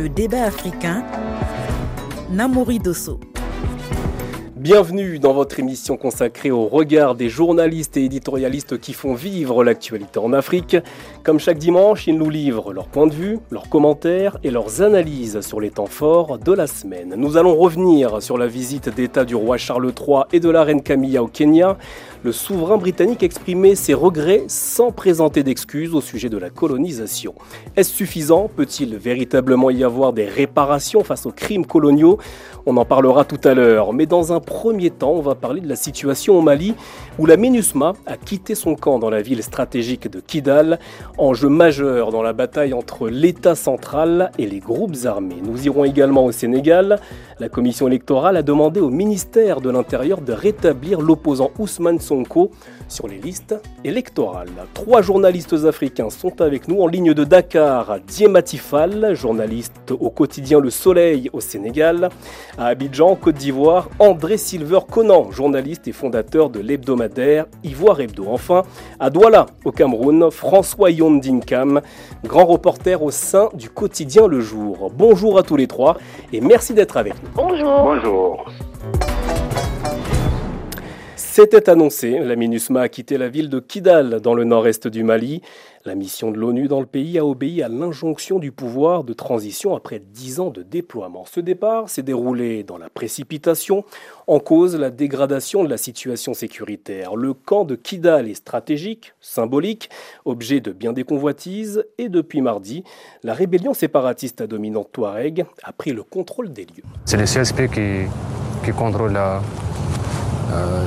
Le débat africain, Namori Dosso. Bienvenue dans votre émission consacrée au regard des journalistes et éditorialistes qui font vivre l'actualité en Afrique. Comme chaque dimanche, ils nous livrent leur point de vue, leurs commentaires et leurs analyses sur les temps forts de la semaine. Nous allons revenir sur la visite d'État du roi Charles III et de la reine Camilla au Kenya, le souverain britannique exprimait ses regrets sans présenter d'excuses au sujet de la colonisation. Est-ce suffisant? Peut-il véritablement y avoir des réparations face aux crimes coloniaux? On en parlera tout à l'heure. Mais dans un premier temps, on va parler de la situation au Mali où la MINUSMA a quitté son camp dans la ville stratégique de Kidal, enjeu majeur dans la bataille entre l'État central et les groupes armés. Nous irons également au Sénégal. La commission électorale a demandé au ministère de l'Intérieur de rétablir l'opposant Ousmane Sonko sur les listes électorales. Trois journalistes africains sont avec nous en ligne de Dakar. Diematifal, journaliste au quotidien Le Soleil au Sénégal. À Abidjan, Côte d'Ivoire, André Silver Conan, journaliste et fondateur de l'hebdomadaire Ivoire Hebdo. Enfin, à Douala, au Cameroun, François Yondinkam, grand reporter au sein du quotidien Le Jour. Bonjour à tous les trois et merci d'être avec nous. Bonjour. Bonjour. C'était annoncé, la MINUSMA a quitté la ville de Kidal dans le nord-est du Mali. La mission de l'ONU dans le pays a obéi à l'injonction du pouvoir de transition après dix ans de déploiement. Ce départ s'est déroulé dans la précipitation, en cause la dégradation de la situation sécuritaire. Le camp de Kidal est stratégique, symbolique, objet de bien des convoitises, et depuis mardi, la rébellion séparatiste à dominante Touareg a pris le contrôle des lieux. C'est le CSP qui, qui contrôle la, euh,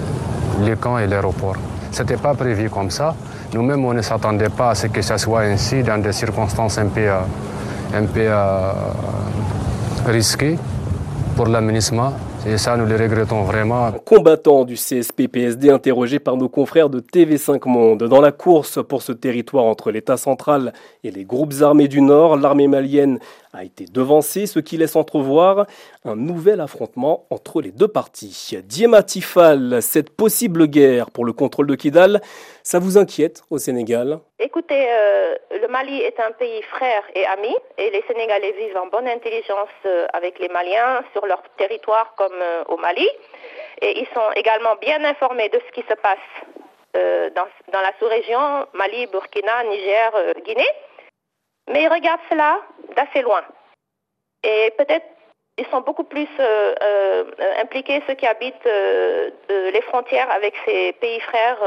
les camps et l'aéroport. Ce n'était pas prévu comme ça. Nous-mêmes, on ne s'attendait pas à ce que ça soit ainsi dans des circonstances un peu, un peu euh, risquées pour l'aménagement. Et ça, nous le regrettons vraiment. Combattant du CSP-PSD interrogé par nos confrères de TV5 Monde. Dans la course pour ce territoire entre l'État central et les groupes armés du Nord, l'armée malienne a été devancée, ce qui laisse entrevoir un nouvel affrontement entre les deux parties. Diema Tifal, cette possible guerre pour le contrôle de Kidal, ça vous inquiète au Sénégal? Écoutez, euh, le Mali est un pays frère et ami, et les Sénégalais vivent en bonne intelligence euh, avec les Maliens sur leur territoire comme euh, au Mali, et ils sont également bien informés de ce qui se passe dans, la sous-région Mali, Burkina, Niger, Guinée, mais ils regardent cela d'assez loin. Et peut-être ils sont beaucoup plus euh, impliqués, ceux qui habitent les frontières avec ces pays frères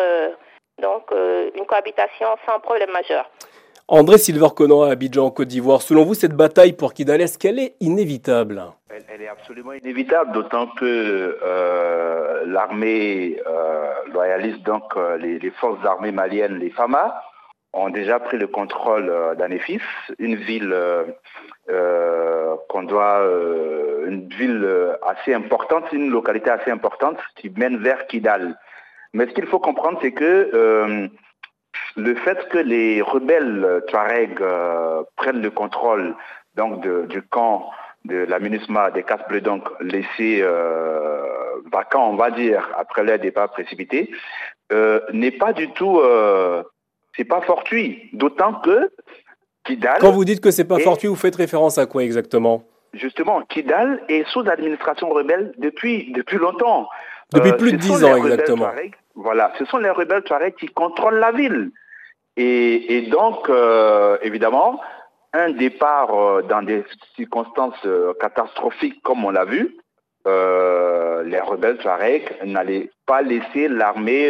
donc euh, une cohabitation sans problème majeur. André Silver Conan à Abidjan, Côte d'Ivoire. Selon vous, cette bataille pour Kidal, est-ce qu'elle est inévitable? Elle, elle, est absolument inévitable, d'autant que euh, l'armée euh, loyaliste, donc euh, les, les, forces armées maliennes, les FAMA, ont déjà pris le contrôle euh, d'Anéfis, une ville euh, qu'on doit, une ville assez importante, une localité assez importante qui mène vers Kidal. Mais ce qu'il faut comprendre, c'est que euh, le fait que les rebelles Touareg euh, prennent le contrôle donc de, du camp de la MINUSMA des Casses Bleus, donc laissé euh, vacant, on va dire, après leur départ précipité, euh, n'est pas du tout, c'est pas fortuit. D'autant que Kidal. Quand vous dites que c'est pas est, fortuit, vous faites référence à quoi exactement? Justement, Kidal est sous administration rebelle depuis depuis longtemps. Depuis plus de dix ans, exactement. Voilà, ce sont les rebelles Touareg qui contrôlent la ville. Et, et donc, euh, évidemment, un départ euh, dans des circonstances euh, catastrophiques comme on l'a vu, les rebelles Touareg n'allaient pas laisser l'armée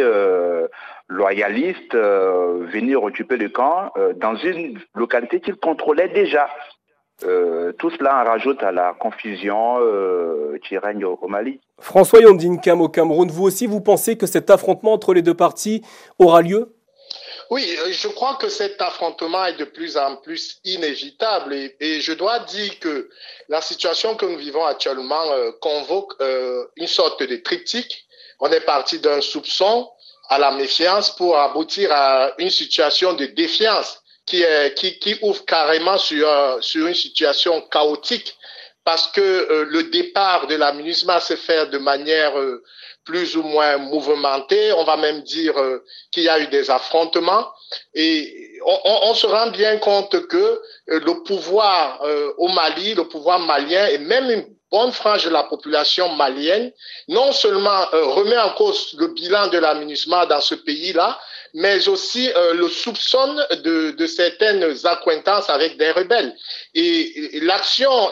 loyaliste venir occuper le camp dans une localité qu'ils contrôlaient déjà. Euh, tout cela en rajoute à la confusion euh, qui règne au, au Mali. François Yondinkam au Cameroun, vous aussi, vous pensez que cet affrontement entre les deux parties aura lieu? Oui, je crois que cet affrontement est de plus en plus inévitable et, et je dois dire que la situation que nous vivons actuellement euh, convoque euh, une sorte de triptyque. On est parti d'un soupçon à la méfiance pour aboutir à une situation de défiance qui, est, qui, qui ouvre carrément sur, sur une situation chaotique parce que le départ de la MINUSMA se fait de manière plus ou moins mouvementée. On va même dire qu'il y a eu des affrontements. Et on, se rend bien compte que le pouvoir au Mali, le pouvoir malien et même une bonne frange de la population malienne, non seulement euh, remet en cause le bilan de la dans ce pays-là, mais aussi euh, le soupçonne de, certaines accointances avec des rebelles. Et, l'action,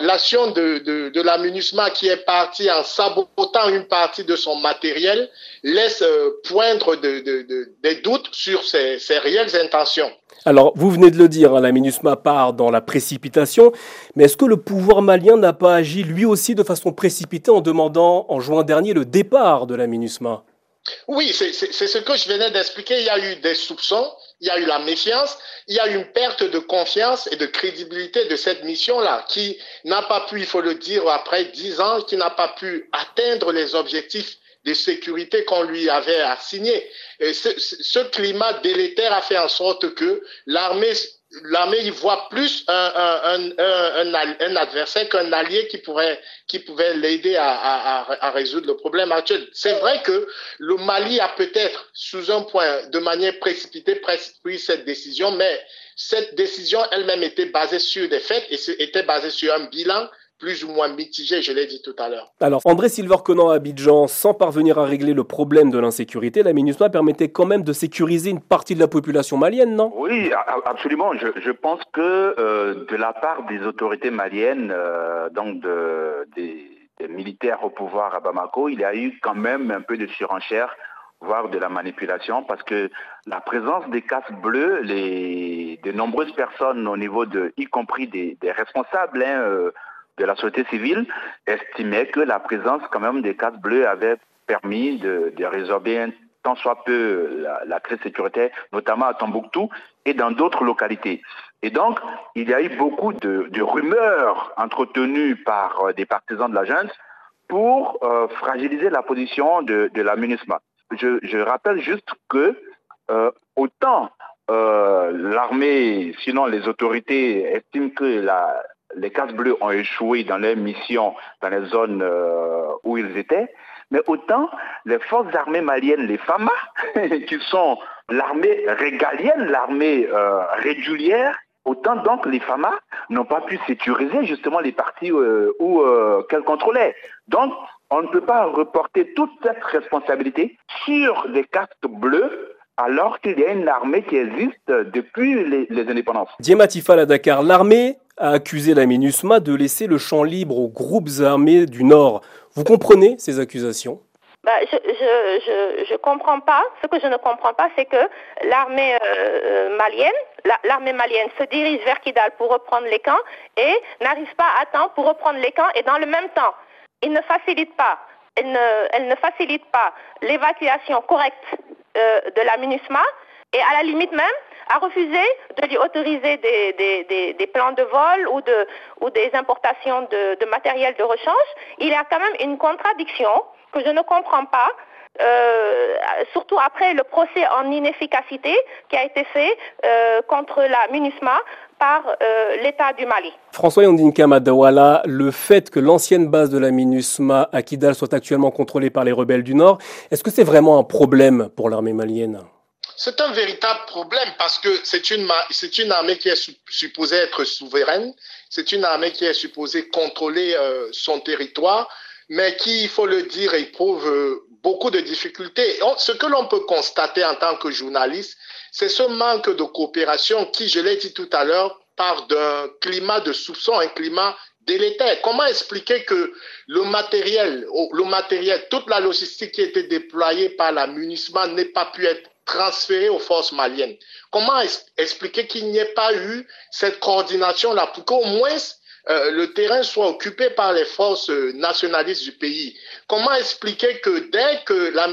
de, de, qui est partie en sabotant une partie de son matériel laisse euh, poindre des doutes sur ses réelles intentions. Alors, vous venez de le dire, hein, la MINUSMA part dans la précipitation, mais est-ce que le pouvoir malien n'a pas agi lui aussi de façon précipitée en demandant en juin dernier le départ de la MINUSMA? Oui, c'est ce que je venais d'expliquer. Il y a eu des soupçons, il y a eu la méfiance, il y a eu une perte de confiance et de crédibilité de cette mission-là, qui n'a pas pu, il faut le dire, après dix ans, qui n'a pas pu atteindre les objectifs de sécurité qu'on lui avait assigné. Et ce, ce, climat délétère a fait en sorte que l'armée l'armée y voit plus un, un, un, un adversaire qu'un allié qui pourrait qui pouvait l'aider à, à, à, résoudre le problème actuel. C'est vrai que le Mali a peut-être, sous un point, de manière précipitée, pris cette décision, mais cette décision elle-même était basée sur des faits et était basée sur un bilan plus ou moins mitigé, je l'ai dit tout à l'heure. Alors, André Silver-Conan à Abidjan, sans parvenir à régler le problème de l'insécurité, la MINUSMA permettait quand même de sécuriser une partie de la population malienne, non? Oui, absolument. Je, pense que euh, de la part des autorités maliennes, euh, donc de, des, militaires au pouvoir à Bamako, il y a eu quand même un peu de surenchère voire de la manipulation, parce que la présence des casques bleus, les, de nombreuses personnes au niveau de, y compris des, responsables, hein, euh, de la société civile estimait que la présence quand même des casques bleus avait permis de, résorber un tant soit peu la, crise sécuritaire, notamment à Tombouctou et dans d'autres localités. Et donc, il y a eu beaucoup de, rumeurs entretenues par euh, des partisans de la pour euh, fragiliser la position de, la MINUSMA. Je, rappelle juste que euh, autant l'armée, sinon les autorités estiment que la, les casques bleus ont échoué dans leur mission dans les zones euh, où ils étaient, mais autant les forces armées maliennes, les FAMA, qui sont l'armée régalienne, l'armée euh, régulière, autant donc les FAMA n'ont pas pu sécuriser justement les parties euh, où qu'elles contrôlaient. Donc, on ne peut pas reporter toute cette responsabilité sur les casques bleus alors qu'il y a une armée qui existe depuis les, indépendances. Diematifal à Dakar, l'armée a accusé la MINUSMA de laisser le champ libre aux groupes armés du Nord. Vous comprenez ces accusations? Bah, je, je, je, comprends pas. Ce que je ne comprends pas, c'est que l'armée euh, malienne, l'armée malienne se dirige vers Kidal pour reprendre les camps et n'arrive pas à temps pour reprendre les camps et dans le même temps, il ne facilite pas, elle ne, elle ne facilite pas l'évacuation correcte euh, de la MINUSMA et à la limite même, a refusé de lui autoriser des, plans de vol ou, de, ou des importations de, de, matériel de rechange, il y a quand même une contradiction que je ne comprends pas. Euh, surtout après le procès en inefficacité qui a été fait euh, contre la MINUSMA par euh, l'État du Mali. François Yandinka Madawala, le fait que l'ancienne base de la MINUSMA à Kidal soit actuellement contrôlée par les rebelles du Nord, est-ce que c'est vraiment un problème pour l'armée malienne? C'est un véritable problème parce que c'est une, c'est une armée qui est supposée être souveraine, c'est une armée qui est supposée contrôler euh, son territoire, mais qui, il faut le dire, éprouve euh, beaucoup de difficultés. ce que l'on peut constater en tant que journaliste, c'est ce manque de coopération qui, je l'ai dit tout à l'heure, part d'un climat de soupçon, un climat délétère. Comment expliquer que le matériel, le matériel, toute la logistique qui était déployée par la MUNISMA n'ait pas pu être transféré aux forces maliennes. Comment expliquer qu'il n'y ait pas eu cette coordination-là pour qu'au moins euh, le terrain soit occupé par les forces nationalistes du pays? Comment expliquer que dès que la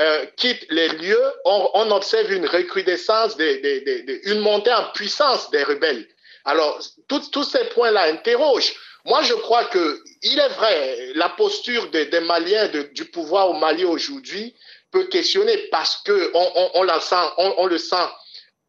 euh, quitte les lieux, on, observe une recrudescence, des, des, des, une montée en puissance des rebelles? Alors, tous ces points-là interrogent. Moi, je crois que il est vrai, la posture des, Maliens du pouvoir au Mali aujourd'hui peut questionner parce que on, on, sent, on, le sent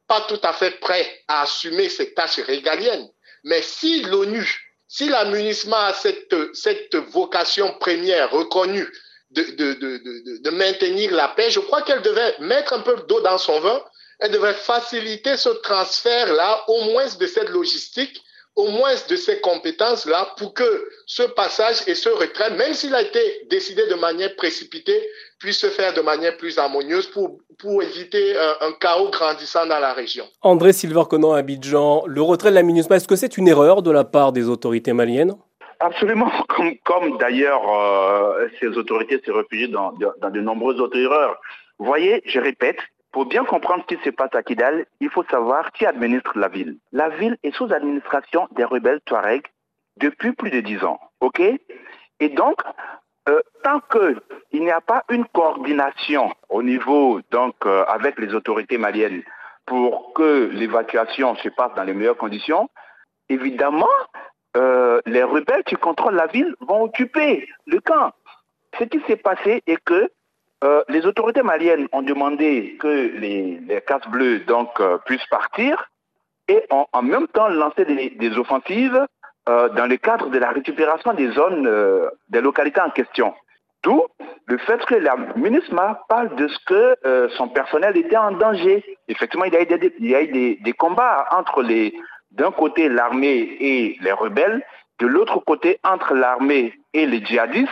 pas tout à fait prêt à assumer ses tâches régaliennes. Mais si l'ONU, si la a cette, cette vocation première reconnue de, de, de, de, maintenir la paix, je crois qu'elle devait mettre un peu d'eau dans son vin, elle devrait faciliter ce transfert-là, au moins de cette logistique, au moins de ces compétences-là, pour que ce passage et ce retrait, même s'il a été décidé de manière précipitée, puisse se faire de manière plus harmonieuse pour, pour éviter un, chaos grandissant dans la région. André Silver-Conan, Abidjan, le retrait de la MINUSMA, est-ce que c'est une erreur de la part des autorités maliennes? Absolument, comme, comme d'ailleurs euh, ces autorités se réfugient dans, dans, de nombreuses autres erreurs. Vous voyez, je répète, pour bien comprendre ce qui se passe à Kidal, il faut savoir qui administre la ville. La ville est sous administration des rebelles Touareg depuis plus de dix ans. OK? Et donc, euh, tant qu'il n'y a pas une coordination au niveau, donc, euh, avec les autorités maliennes pour que l'évacuation se passe dans les meilleures conditions, évidemment, euh, les rebelles qui contrôlent la ville vont occuper le camp. Ce qui s'est passé est que les autorités maliennes ont demandé que les, les bleus donc euh, puissent partir et ont en même temps lancé des, offensives dans le cadre de la récupération des zones, des localités en question. D'où le fait que la MINUSMA parle de ce que son personnel était en danger. Effectivement, il y a eu des, il y a des, des combats entre les, d'un côté l'armée et les rebelles, de l'autre côté entre l'armée et les djihadistes,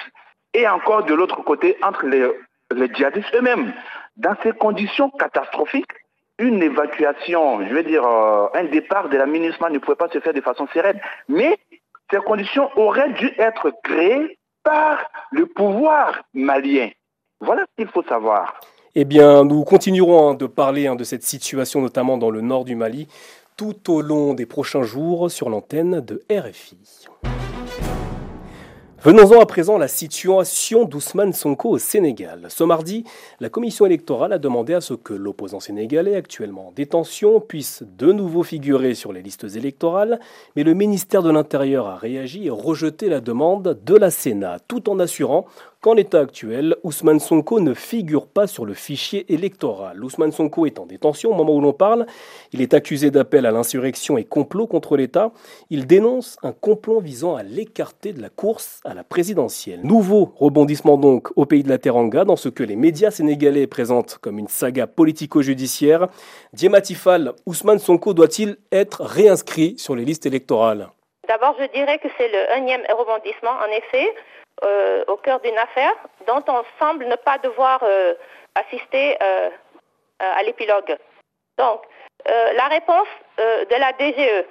et encore de l'autre côté entre les, djihadistes eux-mêmes. Dans ces conditions catastrophiques, une évacuation, je veux dire, euh, un départ de la MINUSMA ne pouvait pas se faire de façon sereine. Mais ces conditions auraient dû être créées par le pouvoir malien. Voilà ce qu'il faut savoir. Eh bien, nous continuerons hein, de parler hein, de cette situation, notamment dans le nord du Mali tout au long des prochains jours sur l'antenne de RFI. Venons-en à présent à la situation d'Ousmane Sonko au Sénégal. Ce mardi, la commission électorale a demandé à ce que l'opposant sénégalais actuellement en détention puisse de nouveau figurer sur les listes électorales, mais le ministère de l'Intérieur a réagi et rejeté la demande de la Sénat, tout en assurant qu'en l'état actuel, Ousmane Sonko ne figure pas sur le fichier électoral. Ousmane Sonko est en détention au moment où l'on parle. Il est accusé d'appel à l'insurrection et complot contre l'État. Il dénonce un complot visant à l'écarter de la course à la présidentielle. Nouveau rebondissement donc au pays de la Teranga dans ce que les médias sénégalais présentent comme une saga politico-judiciaire. Diematifal, Ousmane Sonko doit-il être réinscrit sur les listes électorales? D'abord, je dirais que c'est le énième rebondissement. En effet, euh, au cœur d'une affaire dont on semble ne pas devoir euh, assister euh, à l'épilogue. Donc, la réponse de la DGE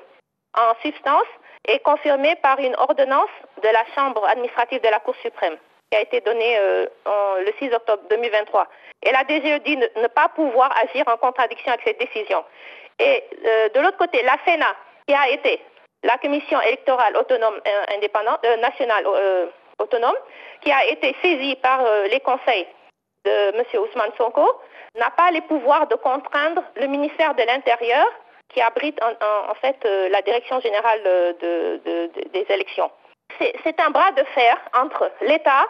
en substance est confirmée par une ordonnance de la Chambre administrative de la Cour suprême qui a été donnée le 6 octobre 2023. Et la DGE dit ne, pas pouvoir agir en contradiction avec cette décision. Et de l'autre côté, la Sénat, qui a été la commission électorale autonome indépendante, nationale autonome, qui a été saisi par euh, les conseils de M. Ousmane Sonko, n'a pas les pouvoirs de contraindre le ministère de l'Intérieur qui abrite en, fait euh, la direction générale des élections. C'est un bras de fer entre l'État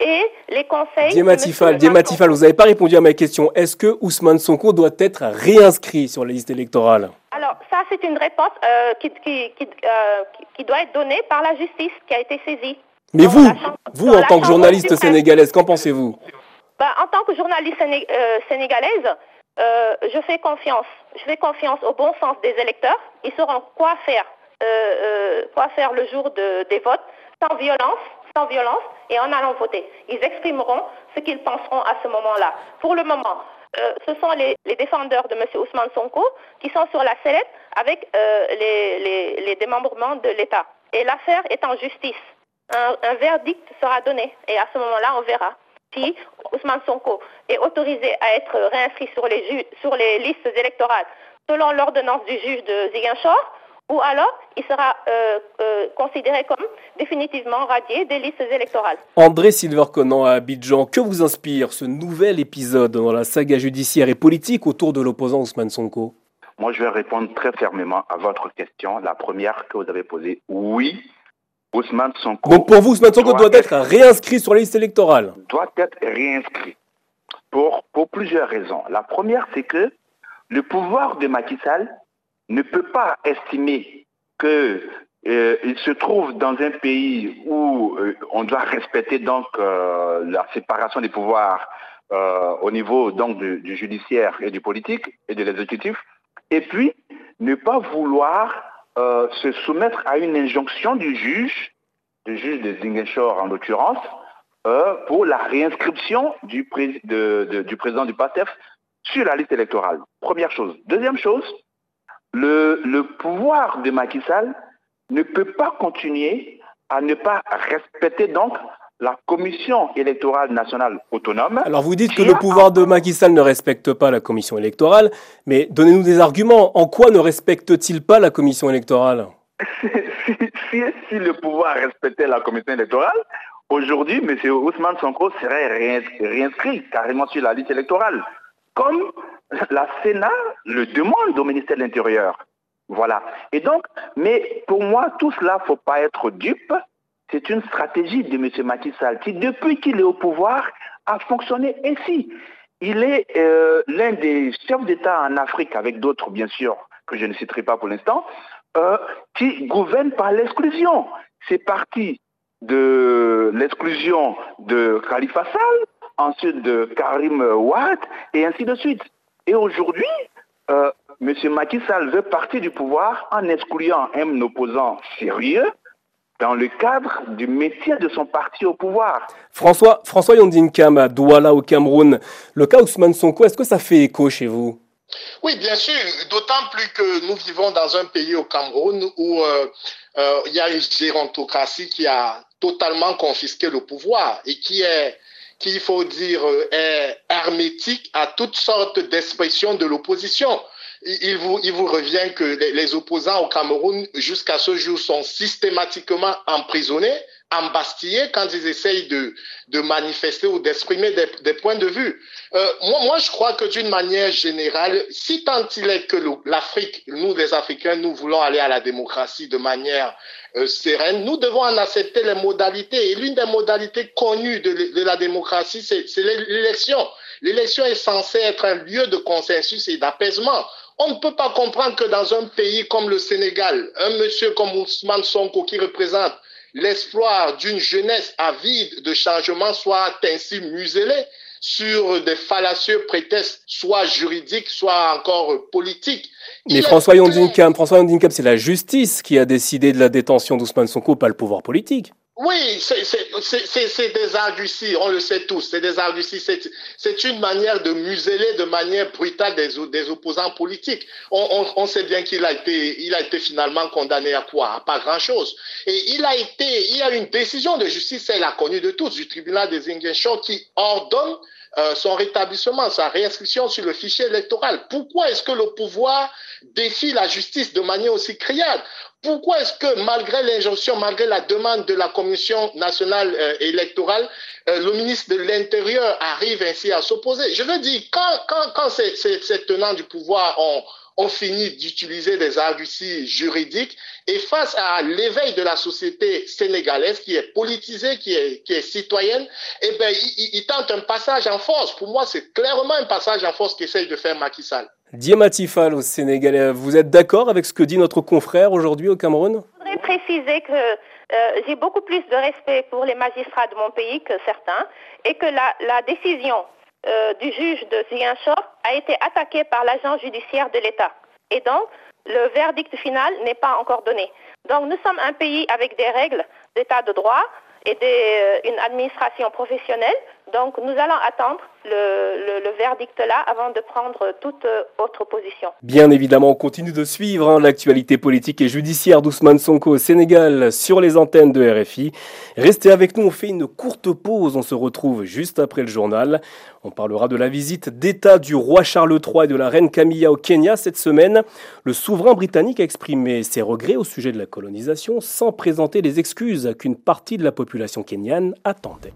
et les conseils. Diematifal, Diematifal, vous n'avez pas répondu à ma question. Est-ce que Ousmane Sonko doit être réinscrit sur la liste électorale? Alors, ça, c'est une réponse euh, qui, qui, doit être donnée par la justice qui a été saisie. Mais vous, vous en tant que journaliste sénégalaise, qu'en pensez-vous bah, En tant que journaliste euh, sénégalaise, euh, je fais confiance. Je fais confiance au bon sens des électeurs. Ils sauront quoi faire, euh, quoi faire le jour des votes, sans violence, sans violence, et en allant voter. Ils exprimeront ce qu'ils penseront à ce moment-là. Pour le moment, ce sont les, défendeurs de M. Ousmane Sonko qui sont sur la sellette avec les, les démembrements de l'État. Et l'affaire est en justice un, verdict sera donné. Et à ce moment-là, on verra si Ousmane Sonko est autorisé à être réinscrit sur les, sur les listes électorales selon l'ordonnance du juge de Ziguinchor, ou alors il sera euh, euh, considéré comme définitivement radié des listes électorales. André Silver-Conan à Abidjan, que vous inspire ce nouvel épisode dans la saga judiciaire et politique autour de l'opposant Ousmane Sonko? Moi, je vais répondre très fermement à votre question. La première que vous avez posée, oui, Ousmane Sonko. Donc pour vous, Ousmane Sonko doit, être, réinscrit sur la liste électorale Doit être réinscrit. Pour, pour plusieurs raisons. La première, c'est que le pouvoir de Macky Sall ne peut pas estimer que euh, se trouve dans un pays où euh, on doit respecter donc euh, la séparation des pouvoirs au niveau donc du, judiciaire et du politique et de l'exécutif, et puis ne pas vouloir se soumettre à une injonction du juge, du juge de Zingeshore en l'occurrence, pour la réinscription du, du président du PASTEF sur la liste électorale. Première chose. Deuxième chose, le, le pouvoir de Macky Sall ne peut pas continuer à ne pas respecter donc la Commission électorale nationale autonome. Alors vous dites que le pouvoir de Macky Sall ne respecte pas la Commission électorale, mais donnez-nous des arguments. En quoi ne respecte-t-il pas la Commission électorale? Si, le pouvoir respectait la Commission électorale, aujourd'hui, M. Ousmane Sonko serait réinscrit carrément sur la liste électorale, comme la Sénat le demande au ministère de l'Intérieur. Voilà. Et donc, mais pour moi, tout cela, faut pas être dupe. C'est une stratégie de M. Macky Sall qui, depuis qu'il est au pouvoir, a fonctionné ainsi. Il est euh, l'un des chefs d'État en Afrique, avec d'autres, bien sûr, que je ne citerai pas pour l'instant, euh, qui gouverne par l'exclusion. C'est parti de l'exclusion de Khalifa Sall, ensuite de Karim Ouad, et ainsi de suite. Et aujourd'hui, euh, M. Macky Sall veut partir du pouvoir en excluant un opposant sérieux dans le cadre du métier de son parti au pouvoir. François, François Yondinkam à Douala au Cameroun, le cas Ousmane Sonko, est-ce que ça fait écho chez vous? Oui, bien sûr, d'autant plus que nous vivons dans un pays au Cameroun où euh, euh, il y a une gérontocratie qui a totalement confisqué le pouvoir et qui est qu'il faut dire est hermétique à toutes sortes d'expressions de l'opposition il vous, il vous revient que les, opposants au Cameroun, jusqu'à ce jour, sont systématiquement emprisonnés, embastillés quand ils essayent de, de manifester ou d'exprimer des, des, points de vue. Euh, moi, moi, je crois que d'une manière générale, si tant il est que l'Afrique, nous les Africains, nous voulons aller à la démocratie de manière euh, sereine, nous devons en accepter les modalités. Et l'une des modalités connues de, de la démocratie, c'est l'élection. L'élection est censée être un lieu de consensus et d'apaisement. On ne peut pas comprendre que dans un pays comme le Sénégal, un monsieur comme Ousmane Sonko qui représente l'espoir d'une jeunesse avide de changement soit ainsi muselé sur des fallacieux prétextes, soit juridiques, soit encore politiques. Mais François Yondinkam, François c'est la justice qui a décidé de la détention d'Ousmane Sonko, pas le pouvoir politique. Oui, c'est des arguties, on le sait tous, c'est des arguties, c'est une manière de museler de manière brutale des, des opposants politiques. On, on, sait bien qu'il a été, il a été finalement condamné à quoi? À pas grand-chose. Et il a été, il y a une décision de justice, elle a connue de tous, du tribunal des Ingénieurs qui ordonne euh, son rétablissement, sa réinscription sur le fichier électoral. Pourquoi est-ce que le pouvoir défie la justice de manière aussi criarde? Pourquoi est-ce que malgré l'injonction, malgré la demande de la Commission nationale euh, électorale, euh, le ministre de l'Intérieur arrive ainsi à s'opposer? Je veux dire, quand, quand, quand ces, ces, tenants du pouvoir ont, ont fini d'utiliser des arguties juridiques et face à l'éveil de la société sénégalaise qui est politisée, qui est, qui est citoyenne, eh ben, ils il tentent un passage en force. Pour moi, c'est clairement un passage en force qu'essaye de faire Macky Sall. Diamatifal au Sénégal, vous êtes d'accord avec ce que dit notre confrère aujourd'hui au Cameroun? Je voudrais préciser que euh, j'ai beaucoup plus de respect pour les magistrats de mon pays que certains et que la, la décision euh, du juge de Ziguinchor a été attaquée par l'agent judiciaire de l'État. Et donc, le verdict final n'est pas encore donné. Donc, nous sommes un pays avec des règles d'état de droit et euh, une administration professionnelle. Donc, nous allons attendre le, verdict là avant de prendre toute autre position. Bien évidemment, on continue de suivre hein, l'actualité politique et judiciaire d'Ousmane Sonko au Sénégal sur les antennes de RFI. Restez avec nous, on fait une courte pause, on se retrouve juste après le journal. On parlera de la visite d'État du roi Charles III et de la reine Camilla au Kenya cette semaine. Le souverain britannique a exprimé ses regrets au sujet de la colonisation sans présenter les excuses qu'une partie de la population kenyane attendait.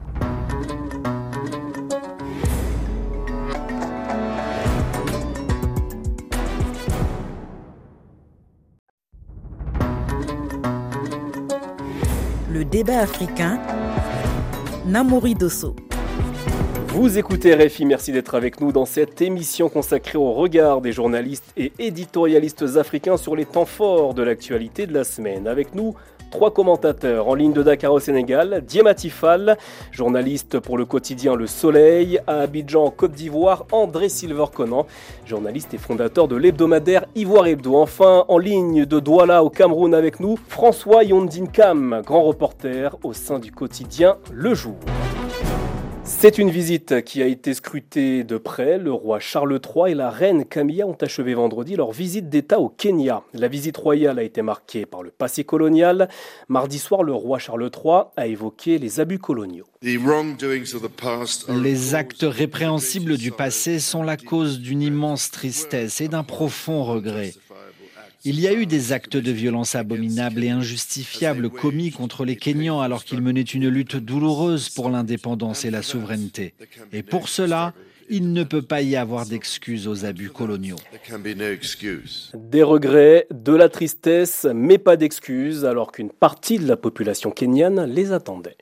Le débat africain, Namori Dosso. Vous écoutez RFI, merci d'être avec nous dans cette émission consacrée au regard des journalistes et éditorialistes africains sur les temps forts de l'actualité de la semaine. Avec nous, trois commentateurs en ligne de Dakar au Sénégal. Diemati Fall, journaliste pour le quotidien Le Soleil. À Abidjan, Côte d'Ivoire, André Silver Conan, journaliste et fondateur de l'hebdomadaire Ivoire Hebdo. Enfin, en ligne de Douala au Cameroun avec nous, François Yondin Kam, grand reporter au sein du quotidien Le Jour. C'est une visite qui a été scrutée de près. Le roi Charles III et la reine Camilla ont achevé vendredi leur visite d'État au Kenya. La visite royale a été marquée par le passé colonial. Mardi soir, le roi Charles III a évoqué les abus coloniaux. Les actes répréhensibles du passé sont la cause d'une immense tristesse et d'un profond regret. Il y a eu des actes de violence abominables et injustifiables commis contre les Kenyans alors qu'ils menaient une lutte douloureuse pour l'indépendance et la souveraineté. Et pour cela, il ne peut pas y avoir d'excuses aux abus coloniaux. Des regrets, de la tristesse, mais pas d'excuses, alors qu'une partie de la population kenyane les attendait.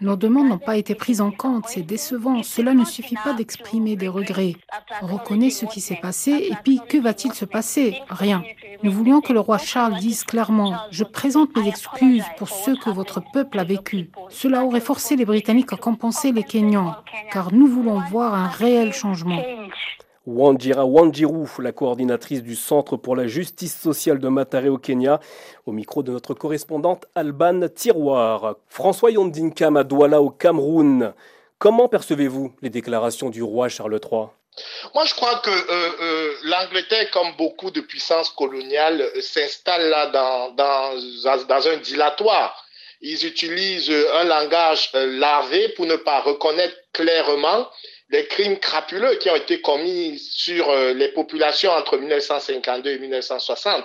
Nos demandes n'ont pas été prises en compte, c'est décevant. Cela ne suffit pas d'exprimer des regrets. On reconnaît ce qui s'est passé et puis que va-t-il se passer? Rien. Nous voulions que le roi Charles dise clairement ⁇ Je présente mes excuses pour ce que votre peuple a vécu. Cela aurait forcé les Britanniques à compenser les Kenyans, car nous voulons voir un réel changement. Wanjira Wanjiru, la coordinatrice du Centre pour la justice sociale de Matare au Kenya, au micro de notre correspondante Alban Tiroir. François Yondinkam à Douala au Cameroun. Comment percevez-vous les déclarations du roi Charles III moi, je crois que euh, euh, l'Angleterre, comme beaucoup de puissances coloniales, euh, s'installe là dans, un dilatoire. Ils utilisent un langage larvé pour ne pas reconnaître clairement les crimes crapuleux qui ont été commis sur les populations entre 1952 et 1960.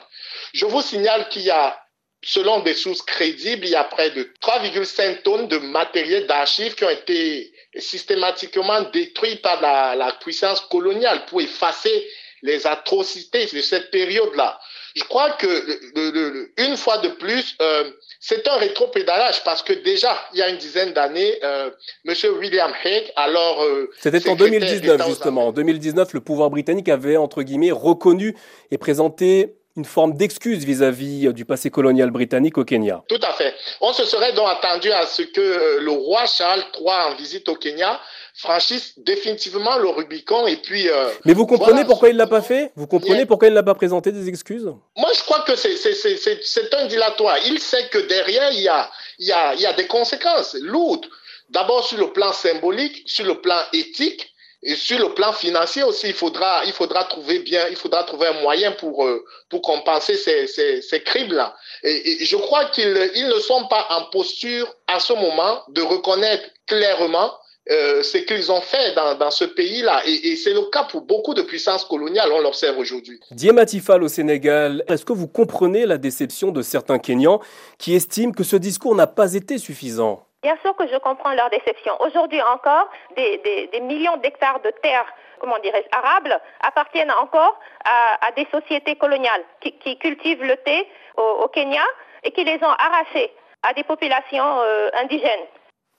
Je vous signale qu'il y a selon des sources crédibles, il y a près de 3,5 tonnes de matériel d'archives qui ont été systématiquement détruits par la, puissance coloniale pour effacer les atrocités de cette période-là. Je crois que une fois de plus, euh, c'est un rétropédalage parce que déjà, il y a une dizaine d'années, euh, Monsieur William Hague, alors euh, c'était en 2019 justement. En 2019, le pouvoir britannique avait entre guillemets reconnu et présenté une forme d'excuse vis-à-vis du passé colonial britannique au Kenya. Tout à fait. On se serait donc attendu à ce que le roi Charles III en visite au Kenya franchisse définitivement le Rubicon et puis. Euh, Mais vous comprenez pourquoi il l'a pas fait? Vous comprenez pourquoi il n'a pas présenté des excuses? Moi, je crois que c'est un dilatoire. Il sait que derrière il y a il y a il y a des conséquences lourdes. D'abord sur le plan symbolique, sur le plan éthique et sur le plan financier aussi, il faudra, il faudra trouver bien, il faudra trouver un moyen pour, euh, pour compenser ces, ces, ces crimes-là. Et, je crois qu'ils ils ne sont pas en posture à ce moment de reconnaître clairement euh, ce qu'ils ont fait dans, dans ce pays-là. Et, et c'est le cas pour beaucoup de puissances coloniales, on l'observe aujourd'hui. Diematifal au Sénégal, est-ce que vous comprenez la déception de certains Kenyans qui estiment que ce discours n'a pas été suffisant? Bien sûr que je comprends leur déception. Aujourd'hui encore, des, des, des millions d'hectares de terres, comment dirais arables, appartiennent encore à, à des sociétés coloniales qui, qui, cultivent le thé au, au, Kenya et qui les ont arrachés à des populations euh, indigènes.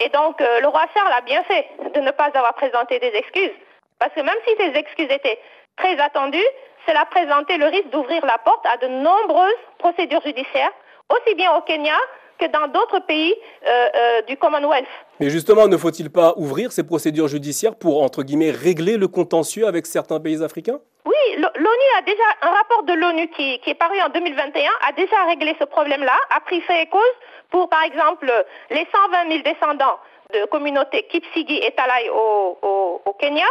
Et donc, euh, le roi Charles a bien fait de ne pas avoir présenté des excuses. Parce que même si ces excuses étaient très attendues, cela présentait le risque d'ouvrir la porte à de nombreuses procédures judiciaires, aussi bien au Kenya que dans d'autres pays euh, euh, du Commonwealth. Mais justement, ne faut-il pas ouvrir ces procédures judiciaires pour, entre guillemets, régler le contentieux avec certains pays africains? Oui, l'ONU a déjà, un rapport de l'ONU qui, qui, est paru en 2021 a déjà réglé ce problème-là, a pris fait et cause pour, par exemple, les 120 000 descendants de communautés Kipsigi et Talai au, au, au Kenya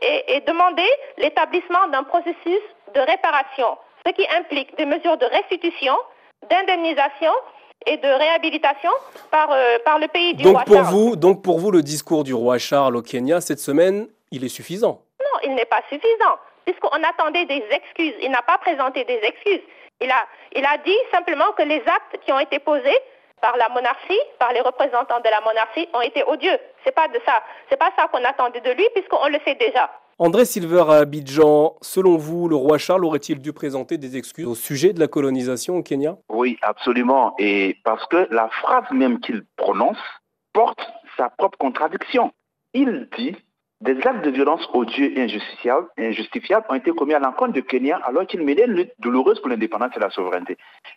et, et demandé l'établissement d'un processus de réparation, ce qui implique des mesures de restitution, d'indemnisation et de réhabilitation par, euh, par le pays du donc roi pour Charles. Vous, donc pour vous, le discours du roi Charles au Kenya cette semaine, il est suffisant? Non, il n'est pas suffisant, puisqu'on attendait des excuses. Il n'a pas présenté des excuses. Il a, il a dit simplement que les actes qui ont été posés par la monarchie, par les représentants de la monarchie, ont été odieux. C'est pas de ça. C'est pas ça qu'on attendait de lui, puisqu'on le sait déjà. André Silver à Abidjan, selon vous, le roi Charles aurait-il dû présenter des excuses au sujet de la colonisation au Kenya? Oui, absolument. Et parce que la phrase même qu'il prononce porte sa propre contradiction. il dit des actes de violence odieux et injustifiables, ont été commis à l'encontre de Kenya alors qu'il menait une lutte douloureuse pour l'indépendance et la souveraineté.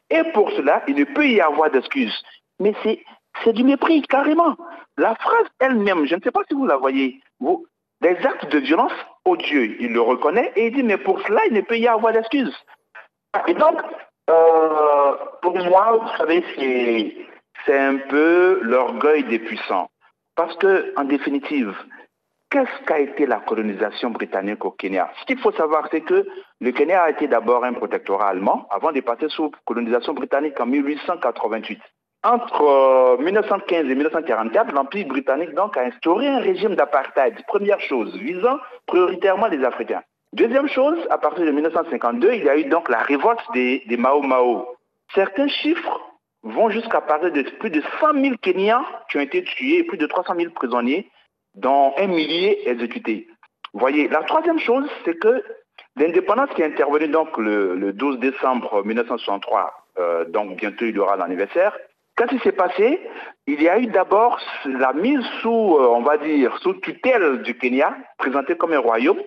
Et pour cela, il ne peut y avoir d'excuses. Mais c'est du mépris, carrément. La phrase elle-même, je ne sais pas si vous la voyez, vous, des actes de violence odieux, il le reconnaît et il dit, mais pour cela, il ne peut y avoir d'excuses. Et donc, euh, pour moi, vous savez, c'est un peu l'orgueil des puissants. Parce que, en définitive, Qu'est-ce qu'a été la colonisation britannique au Kenya? Ce qu'il faut savoir, c'est que le Kenya a été d'abord un protectorat allemand avant de passer sous colonisation britannique en 1888. Entre 1915 euh, et 1944, l'Empire britannique donc a instauré un régime d'apartheid, première chose, visant prioritairement les Africains. Deuxième chose, à partir de 1952, il y a eu donc la révolte des, des Mao Mao. Certains chiffres vont jusqu'à parler de plus de 100 000 Kenyans qui ont été tués et plus de 300 000 prisonniers dont un millier exécutés. Voyez, la troisième chose, c'est que l'indépendance qui est intervenue donc le, 12 décembre 1963, euh, donc bientôt il y aura l'anniversaire, qu'est-ce qui s'est passé? Il y a eu d'abord la mise sous, euh, on va dire, sous tutelle du Kenya, présentée comme un royaume,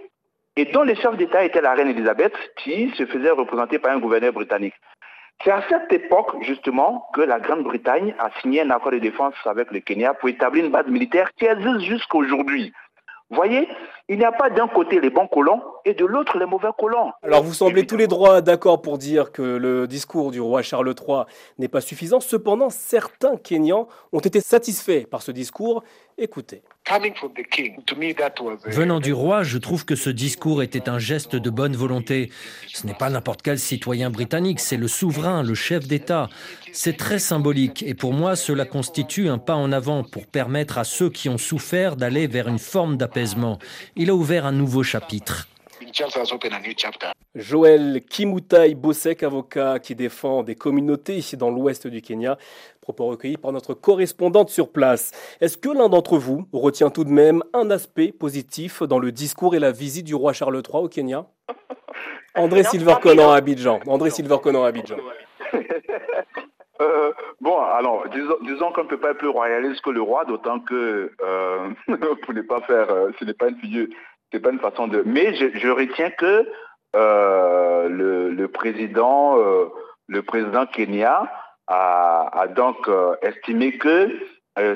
et dont le chef d'État était la reine Elisabeth, qui se faisait représenter par un gouverneur britannique. C'est à cette époque, justement, que la Grande-Bretagne a signé un accord de défense avec le Kenya pour établir une base militaire qui existe jusqu'à aujourd'hui. Voyez, il n'y a pas d'un côté les bons colons et de l'autre les mauvais colons. Alors vous semblez tous les droits d'accord pour dire que le discours du roi Charles III n'est pas suffisant. Cependant, certains Kenyans ont été satisfaits par ce discours. Écoutez. Venant du roi, je trouve que ce discours était un geste de bonne volonté. Ce n'est pas n'importe quel citoyen britannique, c'est le souverain, le chef d'État. C'est très symbolique et pour moi, cela constitue un pas en avant pour permettre à ceux qui ont souffert d'aller vers une forme d'apaisement. Il a ouvert un nouveau chapitre. Joël Kimutai Bosek, avocat qui défend des communautés ici dans l'ouest du Kenya, propos recueillis par notre correspondante sur place. Est-ce que l'un d'entre vous retient tout de même un aspect positif dans le discours et la visite du roi Charles III au Kenya? André Silver Conan à Abidjan. André Silver Conan à Abidjan. Euh, bon, alors, disons, qu'on ne peut pas être plus royaliste que le roi, d'autant que, euh, pour ne pas faire, euh, ce n'est pas une figure, c'est pas une façon de. Mais je, retiens que euh, le, président, euh, le président Kenya a, donc euh, estimé que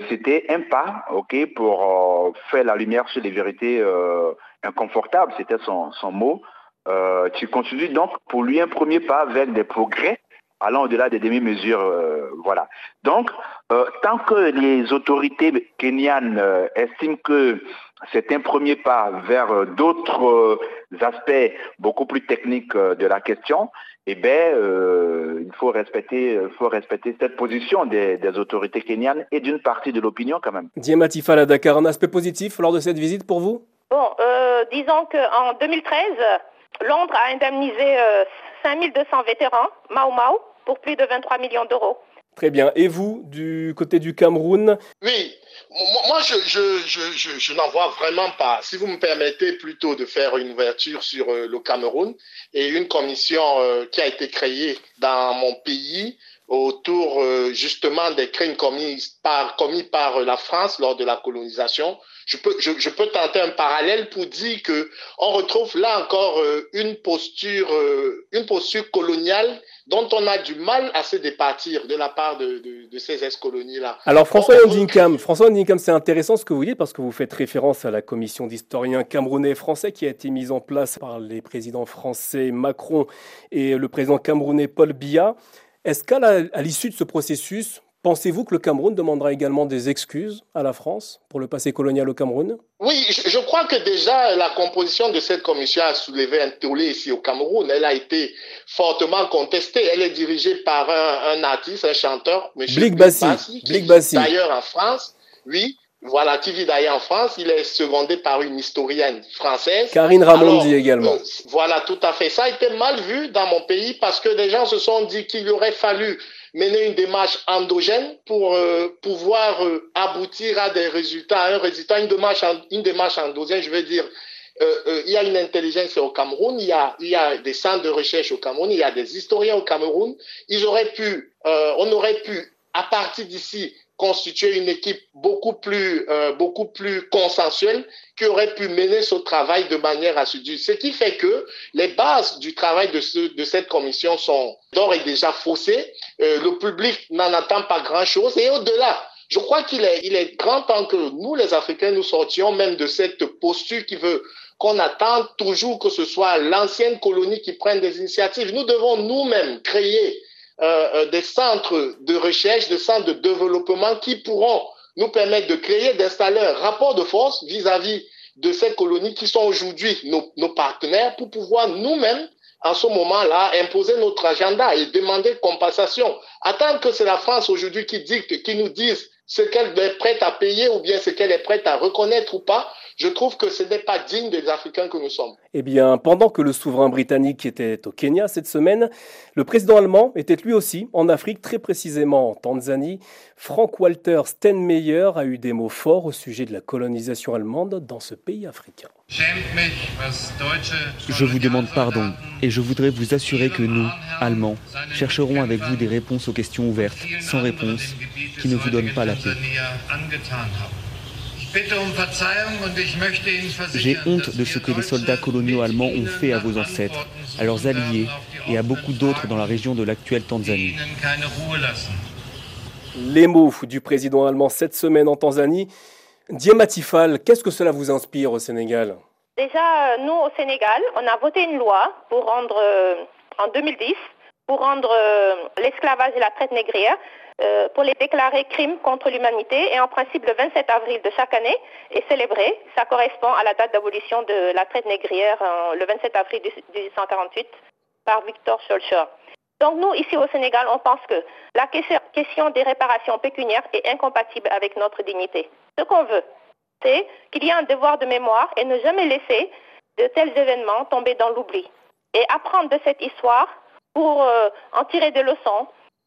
c'était un pas, ok, pour faire la lumière sur les vérités inconfortables, c'était son, son, mot, qui constitue donc pour lui un premier pas vers des progrès allant au-delà des demi-mesures. Euh, voilà. Donc, euh, tant que les autorités kenyanes euh, estiment que c'est un premier pas vers d'autres aspects beaucoup plus techniques de la question, eh bien, il faut respecter, faut respecter cette position des, autorités kenyanes et d'une partie de l'opinion quand même. Diamatifal à Dakar, un aspect positif lors de cette visite pour vous? Bon, disons qu'en 2013, Londres a indemnisé 5200 vétérans Mao Mao pour plus de 23 millions d'euros. Très bien. Et vous, du côté du Cameroun? Oui, moi, je, je, je, n'en vois vraiment pas. Si vous me permettez plutôt de faire une ouverture sur euh, le Cameroun et une commission euh, qui a été créée dans mon pays autour euh, justement des crimes commis par, commis par la France lors de la colonisation, je peux, je, peux tenter un parallèle pour dire que on retrouve là encore une posture, une posture coloniale dont on a du mal à se départir de la part de, ces ex-colonies-là. Alors François Ndinkam, François c'est intéressant ce que vous dites parce que vous faites référence à la commission d'historiens camerounais français qui a été mise en place par les présidents français Macron et le président camerounais Paul Biya. Est-ce qu'à l'issue de ce processus, Pensez-vous que le Cameroun demandera également des excuses à la France pour le passé colonial au Cameroun? Oui, je crois que déjà la composition de cette commission a soulevé un tollé ici au Cameroun. Elle a été fortement contestée. Elle est dirigée par un, artiste, un chanteur, M. Blick Bassi. Bassi. D'ailleurs en France, oui. Voilà, qui vit d'ailleurs en France. Il est secondé par une historienne française. Karine Ramondi également. Euh, voilà, tout à fait. Ça a été mal vu dans mon pays parce que des gens se sont dit qu'il aurait fallu mener une démarche endogène pour euh, pouvoir euh, aboutir à des résultats, un résultat, une démarche, une démarche endogène, je veux dire, euh, il y a une intelligence au Cameroun, il y, a, il y a des centres de recherche au Cameroun, il y a des historiens au Cameroun. Ils auraient pu, on aurait pu, à partir d'ici, constituer une équipe beaucoup plus, euh, beaucoup plus consensuelle qui aurait pu mener ce travail de manière assidue. Ce qui fait que les bases du travail de, ce, de cette commission sont d'ores et déjà faussées. Euh, le public n'en attend pas grand-chose. Et au-delà, je crois qu'il est, il est grand temps que nous, les Africains, nous sortions même de cette posture qui veut qu'on attend toujours que ce soit l'ancienne colonie qui prenne des initiatives. Nous devons nous-mêmes créer euh, euh, des centres de recherche, des centres de développement qui pourront nous permettre de créer, d'installer un rapport de force vis-à-vis de ces colonies qui sont aujourd'hui nos, nos, partenaires pour pouvoir nous-mêmes, en ce moment-là, imposer notre agenda et demander compensation. Attendre que c'est la France aujourd'hui qui dicte, qui nous dise ce qu'elle est prête à payer ou bien ce qu'elle est prête à reconnaître ou pas, je trouve que ce n'est pas digne des Africains que nous sommes. Eh bien, pendant que le souverain britannique était au Kenya cette semaine, le président allemand était lui aussi en Afrique, très précisément en Tanzanie. Frank-Walter Steinmeier a eu des mots forts au sujet de la colonisation allemande dans ce pays africain. Je vous demande pardon et je voudrais vous assurer que nous, Allemands, chercherons avec vous des réponses aux questions ouvertes, sans réponse, qui ne vous donnent pas la paix. J'ai honte de ce que les soldats coloniaux allemands ont fait à vos ancêtres, à leurs alliés et à beaucoup d'autres dans la région de l'actuelle Tanzanie. Les mots du président allemand cette semaine en Tanzanie. Diamatifal, qu'est-ce que cela vous inspire au Sénégal? Déjà, nous au Sénégal, on a voté une loi pour rendre, euh, en 2010, pour rendre euh, l'esclavage et la traite négrière euh, pour les déclarer crimes contre l'humanité et en principe le 27 avril de chaque année est célébré. Ça correspond à la date d'abolition de la traite négrière euh, le 27 avril 1848 par Victor Schulcher. Donc nous, ici au Sénégal, on pense que la question des réparations pécuniaires est incompatible avec notre dignité. Ce qu'on veut, c'est qu'il y ait un devoir de mémoire et ne jamais laisser de tels événements tomber dans l'oubli. Et apprendre de cette histoire pour euh, en tirer des leçons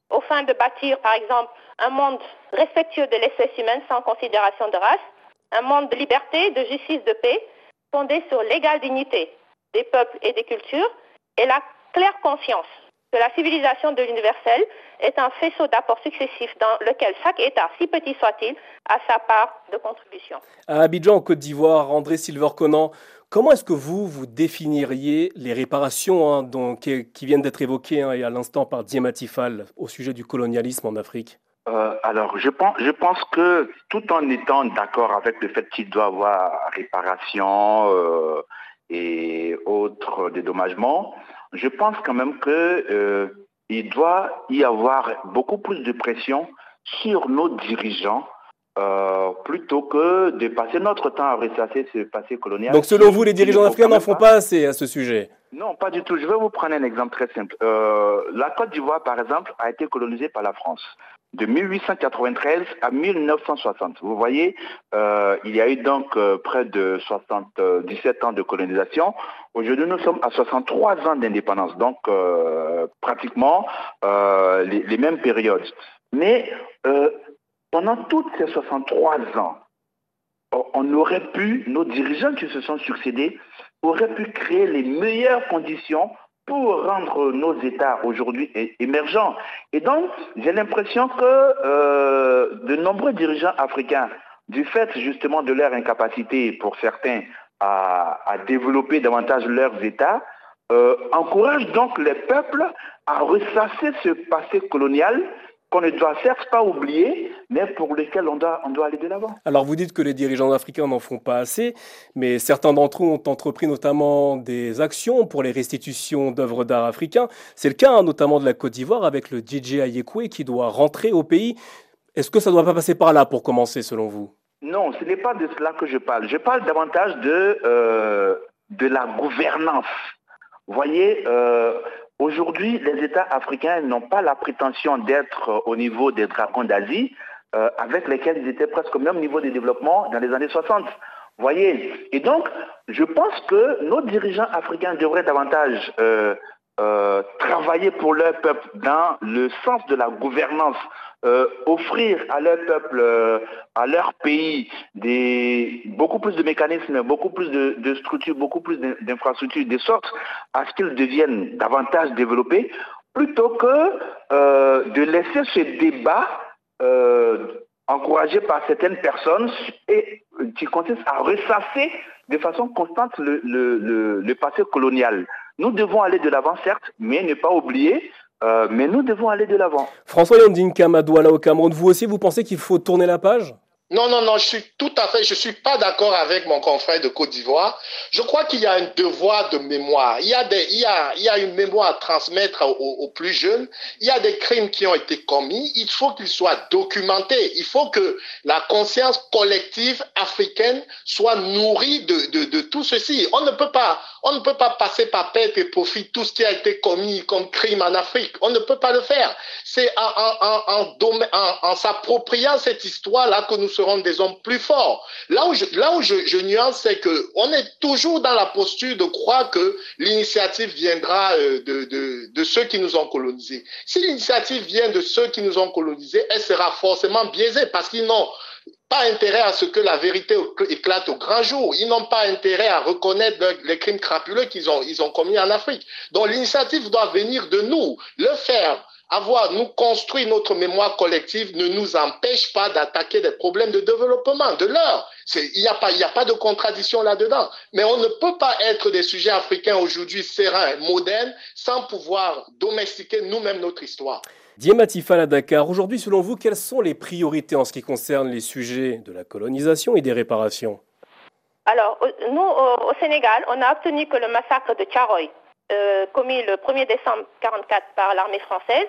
au fin de bâtir, par exemple, un monde respectueux de l'espèce humaine sans considération de race, un monde de liberté, de justice, de paix, fondé sur l'égale dignité des peuples et des cultures, et la claire conscience que la civilisation de l'universel est un faisceau d'apports successifs dans lequel chaque État, si petit soit-il, a sa part de contribution. À Abidjan, en Côte d'Ivoire, André Silver-Conan, Comment est-ce que vous, vous définiriez les réparations hein, qui, viennent d'être évoquées hein, à l'instant par Diamatifal au sujet du colonialisme en Afrique? Euh, alors, je pense, je pense que tout en étant d'accord avec le fait qu'il doit y avoir réparation euh, et autres dédommagements, je pense quand même qu'il euh, doit y avoir beaucoup plus de pression sur nos dirigeants euh, plutôt que de passer notre temps à ressasser ce passé colonial. Donc selon vous, les dirigeants africains n'en font pas assez à ce sujet? Non, pas du tout. Je vais vous prendre un exemple très simple. Euh, la Côte d'Ivoire, par exemple, a été colonisée par la France de 1893 à 1960. Vous voyez, euh, il y a eu donc euh, près de 77 ans de colonisation. Aujourd'hui, nous sommes à 63 ans d'indépendance, donc euh, pratiquement les, les, mêmes périodes. Mais pendant toutes ces 63 ans, on aurait pu, nos dirigeants qui se sont succédés, auraient pu créer les meilleures conditions pour rendre nos États aujourd'hui émergents. Et donc, j'ai l'impression que euh, de nombreux dirigeants africains, du fait justement de leur incapacité pour certains à, développer davantage leurs États, euh, encouragent donc les peuples à ressasser ce passé colonial qu'on ne doit certes pas oublier, mais pour lesquels on doit, on doit aller de l'avant. Alors vous dites que les dirigeants africains n'en font pas assez, mais certains d'entre eux ont entrepris notamment des actions pour les restitutions d'œuvres d'art africains. C'est le cas hein, notamment de la Côte d'Ivoire avec le DJ Ayekwe qui doit rentrer au pays. Est-ce que ça ne doit pas passer par là pour commencer selon vous? Non, ce n'est pas de cela que je parle. Je parle davantage de, euh, de la gouvernance. Vous voyez, euh, Aujourd'hui, les États africains n'ont pas la prétention d'être euh, au niveau des dragons d'Asie, euh, avec lesquels ils étaient presque au même niveau de développement dans les années 60. Voyez Et donc, je pense que nos dirigeants africains devraient davantage euh, euh, travailler pour leur peuple dans le sens de la gouvernance, euh, offrir à leur peuple, euh, à leur pays, des, beaucoup plus de mécanismes, beaucoup plus de, de structures, beaucoup plus d'infrastructures, de sorte à ce qu'ils deviennent davantage développés, plutôt que euh, de laisser ce débat encouragé par certaines personnes et qui consiste à ressasser de façon constante le, passé colonial. Nous devons aller de l'avant, certes, mais ne pas oublier euh, mais nous devons aller de l'avant. François Yandinka Madouala au Cameroun, vous aussi, vous pensez qu'il faut tourner la page? Non, non, non, je suis tout à fait, je suis pas d'accord avec mon confrère de Côte d'Ivoire. Je crois qu'il y a un devoir de mémoire. Il y a des, il y a, il y a une mémoire à transmettre aux, plus jeunes. Il y a des crimes qui ont été commis. Il faut qu'ils soient documentés. Il faut que la conscience collective africaine soit nourrie de, de, de tout ceci. On ne peut pas, on ne peut pas passer par perte et profit tout ce qui a été commis comme crime en Afrique. On ne peut pas le faire. C'est en, en, en, en s'appropriant cette histoire-là que nous seront des hommes plus forts. Là où je, nuance, c'est que on est toujours dans la posture de croire que l'initiative viendra euh, de, ceux qui nous ont colonisés. Si l'initiative vient de ceux qui nous ont colonisés, elle sera forcément biaisée parce qu'ils n'ont pas intérêt à ce que la vérité éclate au grand jour. Ils n'ont pas intérêt à reconnaître les crimes crapuleux qu'ils ont, ont commis en Afrique. Donc l'initiative doit venir de nous. Le faire, avoir nous construit notre mémoire collective ne nous empêche pas d'attaquer des problèmes de développement de l'heure. Il n'y a pas, il a pas de contradiction là-dedans. Mais on ne peut pas être des sujets africains aujourd'hui sereins, modernes, sans pouvoir domestiquer nous-mêmes notre histoire. Diematifal à Dakar, aujourd'hui, selon vous, quelles sont les priorités en ce qui concerne les sujets de la colonisation et des réparations? Alors, nous, au, Sénégal, on a obtenu que le massacre de Tcharoy, commis le 1er décembre 1944 par l'armée française,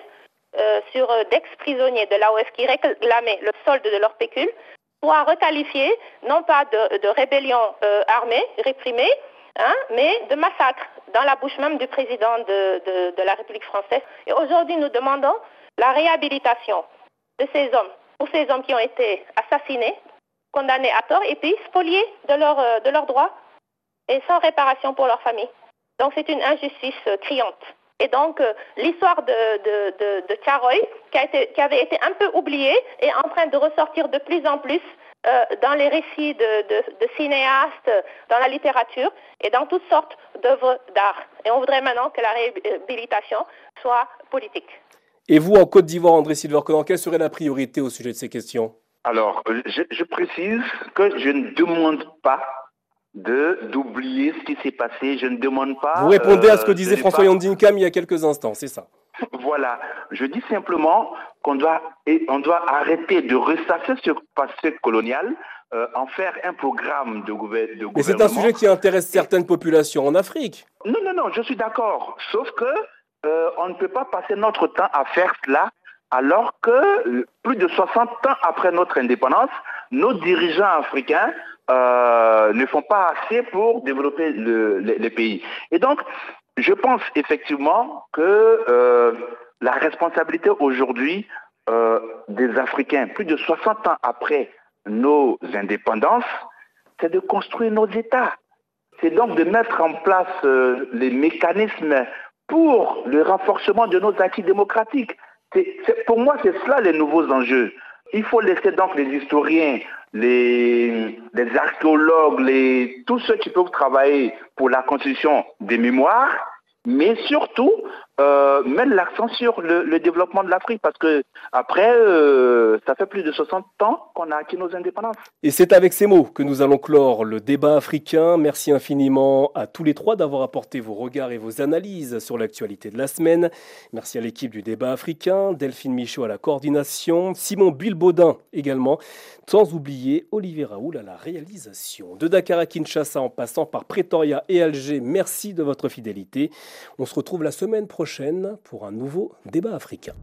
euh, sur euh, d'ex-prisonniers de l'AOF qui réclamaient le solde de leur pécule, soit requalifié non pas de, rébellion armée, réprimée, hein, mais de massacre dans la bouche même du président de, la République française. Et aujourd'hui, nous demandons la réhabilitation de ces hommes, pour ces hommes qui ont été assassinés, condamnés à tort et puis spoliés de, leur, euh, de leurs droits et sans réparation pour leur famille. Donc c'est une injustice euh, criante. Et donc euh, l'histoire de, de, de, qui, qui, avait été un peu oubliée, est en train de ressortir de plus en plus dans les récits de, cinéastes, dans la littérature et dans toutes sortes d'œuvres d'art. Et on voudrait maintenant que la réhabilitation soit politique. Et vous, en Côte d'Ivoire, André Silverconan, quelle serait la priorité au sujet de ces questions? Alors, je, précise que je ne demande pas d'oublier ce qui s'est passé. Je ne demande pas. Vous répondez à ce que euh, disait François Yandinka il y a quelques instants, c'est ça Voilà. Je dis simplement qu'on doit, on doit arrêter de ressasser ce passé colonial, euh, en faire un programme de, gouvernement. Mais c'est un sujet qui intéresse certaines populations en Afrique. Non, non, non, je suis d'accord. Sauf que euh, on ne peut pas passer notre temps à faire cela alors que plus de 60 ans après notre indépendance, nos dirigeants africains euh, ne font pas assez pour développer les, pays. Et donc, je pense effectivement que la responsabilité aujourd'hui des Africains, plus de 60 ans après nos indépendances, c'est de construire nos États. C'est donc de mettre en place les mécanismes pour le renforcement de nos acquis démocratiques. pour moi, c'est cela les nouveaux enjeux. Il faut laisser donc les historiens, les, archéologues, les, tous ceux qui peuvent travailler pour la constitution des mémoires, mais surtout euh, mettre l'accent sur le, développement de l'Afrique parce que après, euh, ça fait plus de 60 ans qu'on a acquis nos indépendances. Et c'est avec ces mots que nous allons clore le débat africain. Merci infiniment à tous les trois d'avoir apporté vos regards et vos analyses sur l'actualité de la semaine. Merci à l'équipe du débat africain, Delphine Michaud à la coordination, Simon Bilbaudin également, sans oublier Olivier Raoul à la réalisation. De Dakar à Kinshasa en passant par Pretoria et Alger, merci de votre fidélité. On se retrouve la semaine pour un nouveau débat africain.